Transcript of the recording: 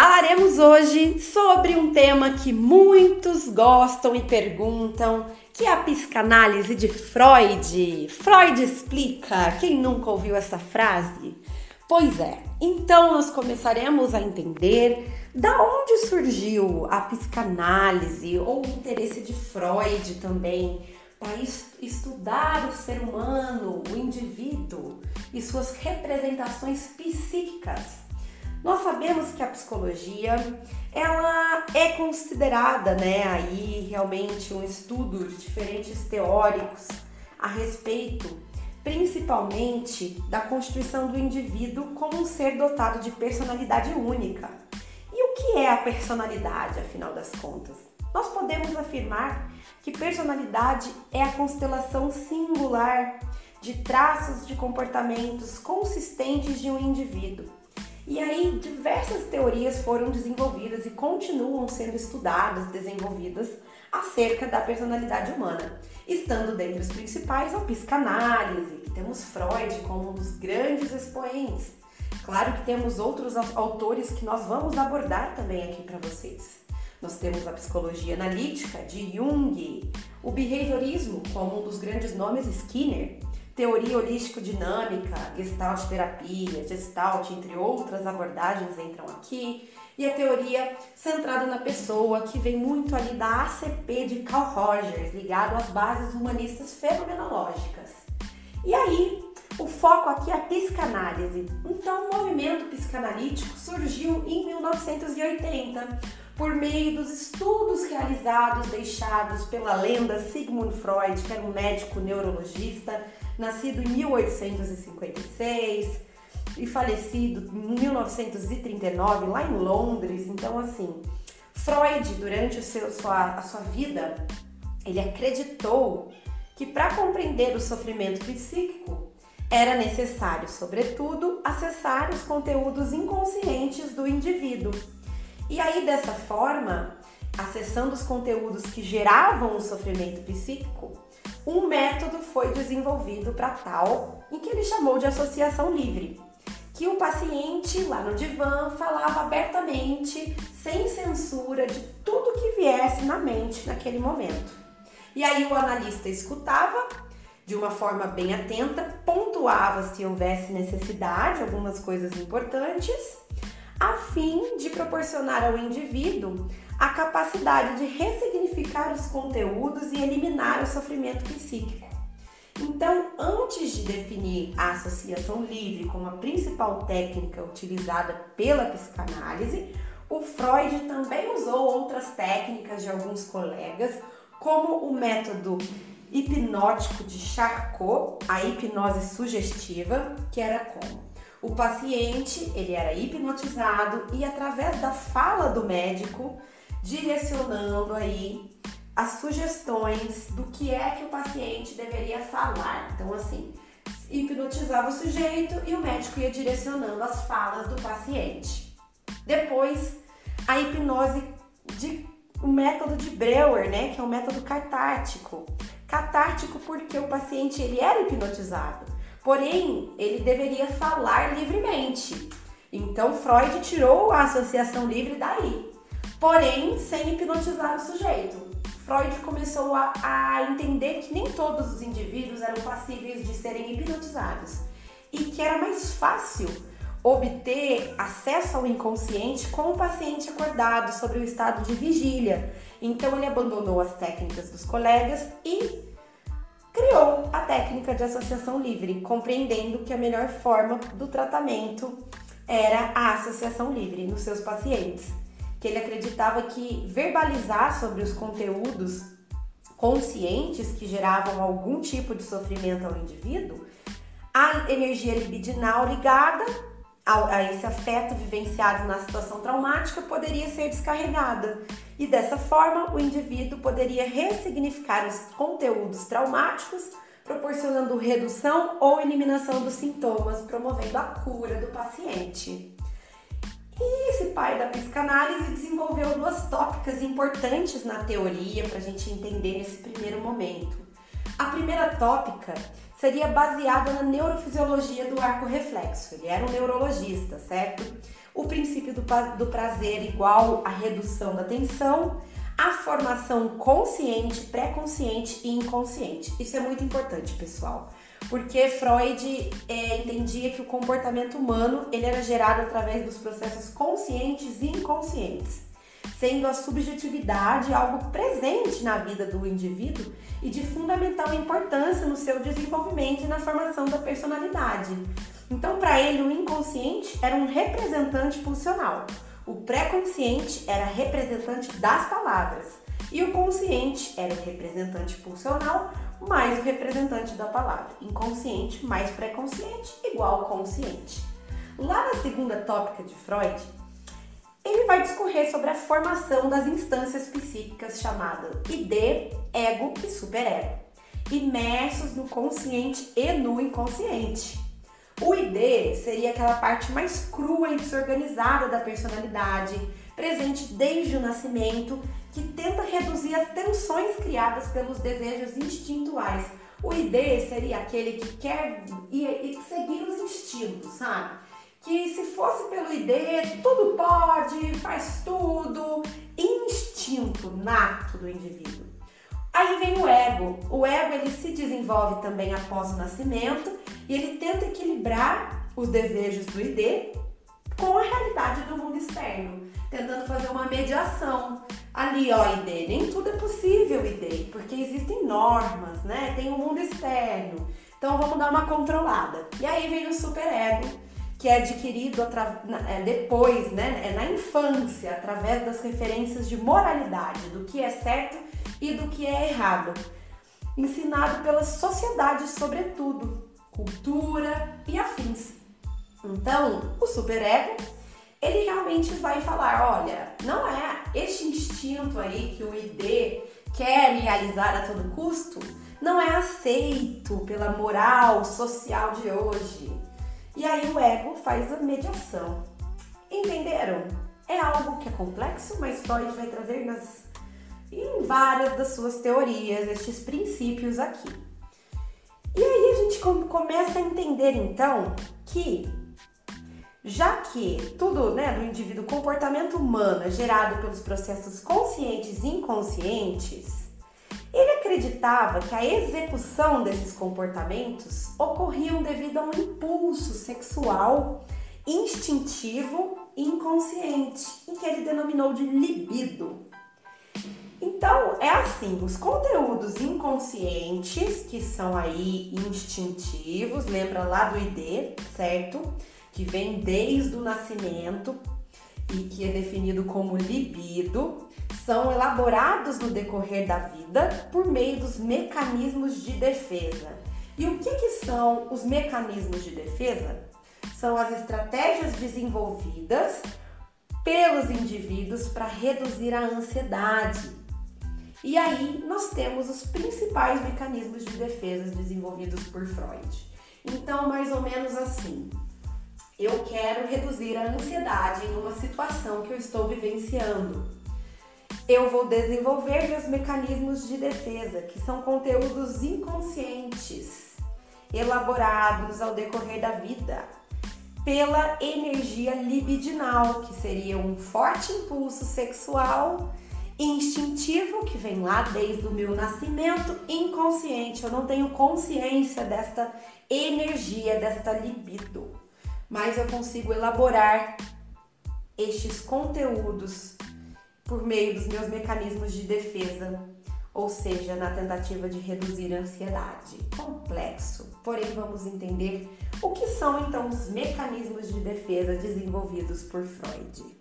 Falaremos hoje sobre um tema que muitos gostam e perguntam, que é a psicanálise de Freud. Freud explica. Quem nunca ouviu essa frase? Pois é. Então nós começaremos a entender da onde surgiu a psicanálise ou o interesse de Freud também para estudar o ser humano, o indivíduo e suas representações psíquicas. Nós sabemos que a psicologia ela é considerada, né, aí realmente um estudo de diferentes teóricos a respeito, principalmente da constituição do indivíduo como um ser dotado de personalidade única. E o que é a personalidade, afinal das contas? Nós podemos afirmar que personalidade é a constelação singular de traços de comportamentos consistentes de um indivíduo. E aí diversas teorias foram desenvolvidas e continuam sendo estudadas, desenvolvidas acerca da personalidade humana, estando dentre os principais a psicanálise, que temos Freud como um dos grandes expoentes. Claro que temos outros autores que nós vamos abordar também aqui para vocês. Nós temos a psicologia analítica de Jung, o behaviorismo como um dos grandes nomes Skinner, teoria holístico-dinâmica, gestalt terapia, gestalt, entre outras abordagens entram aqui, e a teoria centrada na pessoa, que vem muito ali da ACP de Carl Rogers, ligado às bases humanistas fenomenológicas. E aí, o foco aqui é a psicanálise. Então, o movimento psicanalítico surgiu em 1980 por meio dos estudos realizados deixados pela lenda Sigmund Freud, que era um médico neurologista, nascido em 1856 e falecido em 1939 lá em Londres. Então, assim, Freud, durante o seu, sua, a sua vida, ele acreditou que para compreender o sofrimento psíquico era necessário, sobretudo, acessar os conteúdos inconscientes do indivíduo e aí, dessa forma, acessando os conteúdos que geravam o sofrimento psíquico, um método foi desenvolvido para tal, em que ele chamou de associação livre, que o paciente lá no divã falava abertamente, sem censura, de tudo que viesse na mente naquele momento. E aí o analista escutava de uma forma bem atenta, pontuava se houvesse necessidade, algumas coisas importantes, a fim de proporcionar ao indivíduo a capacidade de ressignificar os conteúdos e eliminar o sofrimento psíquico. Então, antes de definir a associação livre como a principal técnica utilizada pela psicanálise, o Freud também usou outras técnicas de alguns colegas, como o método hipnótico de Charcot, a hipnose sugestiva, que era como o paciente, ele era hipnotizado e através da fala do médico, direcionando aí as sugestões do que é que o paciente deveria falar. Então, assim, hipnotizava o sujeito e o médico ia direcionando as falas do paciente. Depois, a hipnose de o método de Breuer, né, que é o método catártico. Catártico porque o paciente ele era hipnotizado. Porém, ele deveria falar livremente. Então, Freud tirou a associação livre daí, porém, sem hipnotizar o sujeito. Freud começou a, a entender que nem todos os indivíduos eram passíveis de serem hipnotizados e que era mais fácil obter acesso ao inconsciente com o paciente acordado sobre o estado de vigília. Então ele abandonou as técnicas dos colegas e criou a técnica de associação livre, compreendendo que a melhor forma do tratamento era a associação livre nos seus pacientes, que ele acreditava que verbalizar sobre os conteúdos conscientes que geravam algum tipo de sofrimento ao indivíduo, a energia libidinal ligada a, esse afeto vivenciado na situação traumática poderia ser descarregada. E dessa forma, o indivíduo poderia ressignificar os conteúdos traumáticos, proporcionando redução ou eliminação dos sintomas, promovendo a cura do paciente. E esse pai da psicanálise desenvolveu duas tópicas importantes na teoria para a gente entender nesse primeiro momento. A primeira tópica seria baseada na neurofisiologia do arco reflexo. Ele era um neurologista, certo? O princípio do, do prazer igual à redução da tensão, a formação consciente, pré-consciente e inconsciente. Isso é muito importante, pessoal, porque Freud é, entendia que o comportamento humano ele era gerado através dos processos conscientes e inconscientes sendo a subjetividade algo presente na vida do indivíduo e de fundamental importância no seu desenvolvimento e na formação da personalidade. Então, para ele, o inconsciente era um representante pulsional, o pré-consciente era representante das palavras e o consciente era o representante pulsional mais o representante da palavra. Inconsciente mais pré-consciente igual consciente. Lá na segunda tópica de Freud, ele vai discorrer sobre a formação das instâncias psíquicas chamadas ID, ego e superego, imersos no consciente e no inconsciente. O ID seria aquela parte mais crua e desorganizada da personalidade, presente desde o nascimento, que tenta reduzir as tensões criadas pelos desejos instintuais. O ID seria aquele que quer seguir os instintos, sabe? Que se fosse pelo ID, tudo pode, faz tudo, instinto nato do indivíduo. Aí vem o ego. O ego ele se desenvolve também após o nascimento e ele tenta equilibrar os desejos do ID com a realidade do mundo externo, tentando fazer uma mediação. Ali, ó, ID, nem tudo é possível, ID, porque existem normas, né? Tem o um mundo externo. Então vamos dar uma controlada. E aí vem o superego, que é adquirido é, depois, né, é na infância, através das referências de moralidade, do que é certo e do que é errado, ensinado pela sociedade, sobretudo, cultura e afins. Então, o superego, ele realmente vai falar, olha, não é este instinto aí que o ID quer realizar a todo custo, não é aceito pela moral social de hoje e aí o ego faz a mediação. Entenderam? É algo que é complexo, mas Freud vai trazer nas, em várias das suas teorias estes princípios aqui. E aí a gente começa a entender então que já que tudo né, do indivíduo, comportamento humano é gerado pelos processos conscientes e inconscientes, acreditava que a execução desses comportamentos ocorriam devido a um impulso sexual instintivo e inconsciente, em que ele denominou de libido. Então, é assim, os conteúdos inconscientes, que são aí instintivos, lembra lá do ID, certo? Que vem desde o nascimento e que é definido como libido, são elaborados no decorrer da vida por meio dos mecanismos de defesa. E o que, que são os mecanismos de defesa? São as estratégias desenvolvidas pelos indivíduos para reduzir a ansiedade. E aí nós temos os principais mecanismos de defesa desenvolvidos por Freud. Então, mais ou menos assim, eu quero reduzir a ansiedade em uma situação que eu estou vivenciando eu vou desenvolver meus mecanismos de defesa, que são conteúdos inconscientes, elaborados ao decorrer da vida, pela energia libidinal, que seria um forte impulso sexual instintivo que vem lá desde o meu nascimento, inconsciente. Eu não tenho consciência desta energia, desta libido, mas eu consigo elaborar estes conteúdos por meio dos meus mecanismos de defesa, ou seja, na tentativa de reduzir a ansiedade. Complexo, porém vamos entender o que são então os mecanismos de defesa desenvolvidos por Freud.